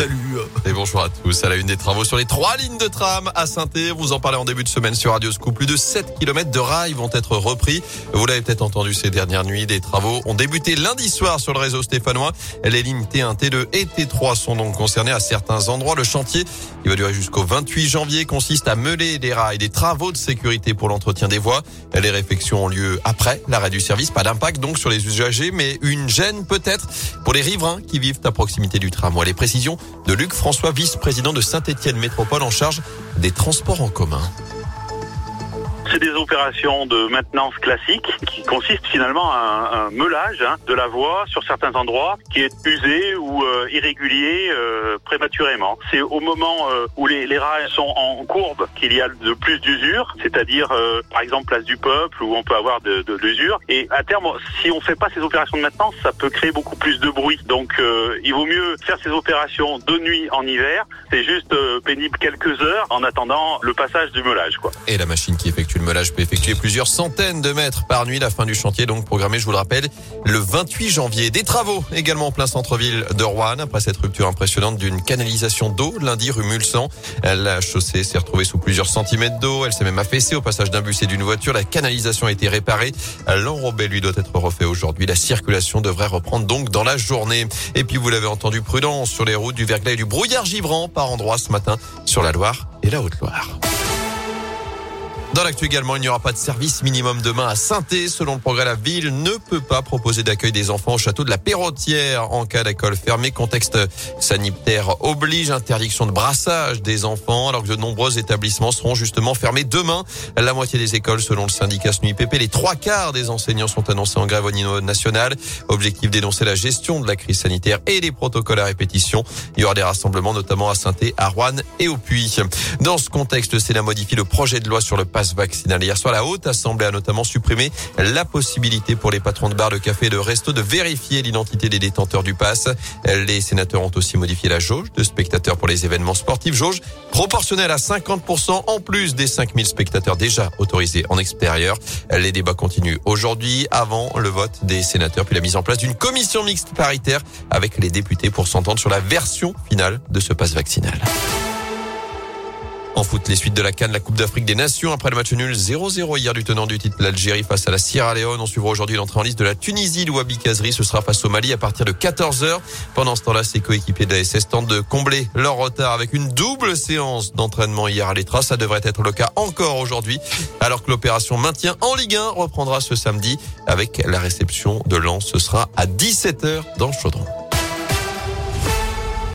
salut. Et bonjour à tous. À la une des travaux sur les trois lignes de tram à saint Vous en parlez en début de semaine sur Radio Scoop. Plus de 7 km de rails vont être repris. Vous l'avez peut-être entendu ces dernières nuits. Des travaux ont débuté lundi soir sur le réseau stéphanois. Les lignes T1, T2 et T3 sont donc concernées à certains endroits. Le chantier, qui va durer jusqu'au 28 janvier, consiste à meuler des rails, des travaux de sécurité pour l'entretien des voies. Les réflexions ont lieu après l'arrêt du service. Pas d'impact donc sur les usagers, mais une gêne peut-être pour les riverains qui vivent à proximité du tramway. Les précisions de Luc François, vice-président de Saint-Étienne Métropole en charge des transports en commun. C'est des opérations de maintenance classiques qui consistent finalement à un, meulage hein, de la voie sur certains endroits qui est usé ou euh, irrégulier euh, prématurément. C'est au moment euh, où les, les, rails sont en courbe qu'il y a de plus d'usure, c'est-à-dire par exemple place du peuple où on peut avoir de, de l'usure. Et à terme, si on fait pas ces opérations de maintenance, ça peut créer beaucoup plus de bruit. Donc il vaut mieux faire ces opérations de nuit en hiver. C'est juste pénible quelques heures en attendant le passage du meulage. Quoi. Et la machine qui effectue le meulage peut effectuer plusieurs centaines de mètres par nuit. La fin du chantier donc programmée, je vous le rappelle, le 28 janvier. Des travaux également en plein centre-ville de Rouen après cette rupture impressionnante d'une canalisation d'eau lundi rue Mulsan. La chaussée s'est retrouvée sous plusieurs centimètres d'eau. Elle s'est même affaissée au passage d'un bus et d'une voiture. La canalisation a été réparée. L'enrobé lui doit être refait aujourd'hui. La circulation devrait reprendre donc dans la journée. Et puis vous l'avez entendu, prudence sur les routes du verglas et du brouillard givrant par endroits ce matin sur la Loire et la Haute-Loire. Dans l'actu également, il n'y aura pas de service minimum demain à saint Selon le progrès, la ville ne peut pas proposer d'accueil des enfants au château de la Perrotière en cas d'école fermée. Contexte sanitaire oblige interdiction de brassage des enfants alors que de nombreux établissements seront justement fermés demain. La moitié des écoles selon le syndicat SNUIPP. Les trois quarts des enseignants sont annoncés en grève au niveau national. Objectif dénoncer la gestion de la crise sanitaire et les protocoles à répétition. Il y aura des rassemblements notamment à saint à Rouen et au Puy. Dans ce contexte, le Sénat modifie le projet de loi sur le vaccinal. Hier soir, la Haute Assemblée a notamment supprimé la possibilité pour les patrons de bars, de café et de resto de vérifier l'identité des détenteurs du pass. Les sénateurs ont aussi modifié la jauge de spectateurs pour les événements sportifs. Jauge proportionnelle à 50% en plus des 5000 spectateurs déjà autorisés en extérieur. Les débats continuent aujourd'hui avant le vote des sénateurs puis la mise en place d'une commission mixte paritaire avec les députés pour s'entendre sur la version finale de ce pass vaccinal. En foot, les suites de la Cannes, la Coupe d'Afrique des Nations après le match nul 0-0 hier du tenant du titre l'Algérie face à la Sierra Leone. On suivra aujourd'hui l'entrée en liste de la Tunisie. Louabi Kazri, ce sera face au Mali à partir de 14h. Pendant ce temps-là, ses coéquipiers de la SS tentent de combler leur retard avec une double séance d'entraînement hier à l'Etra. Ça devrait être le cas encore aujourd'hui, alors que l'opération maintien en Ligue 1 reprendra ce samedi avec la réception de Lens. Ce sera à 17h dans le Chaudron.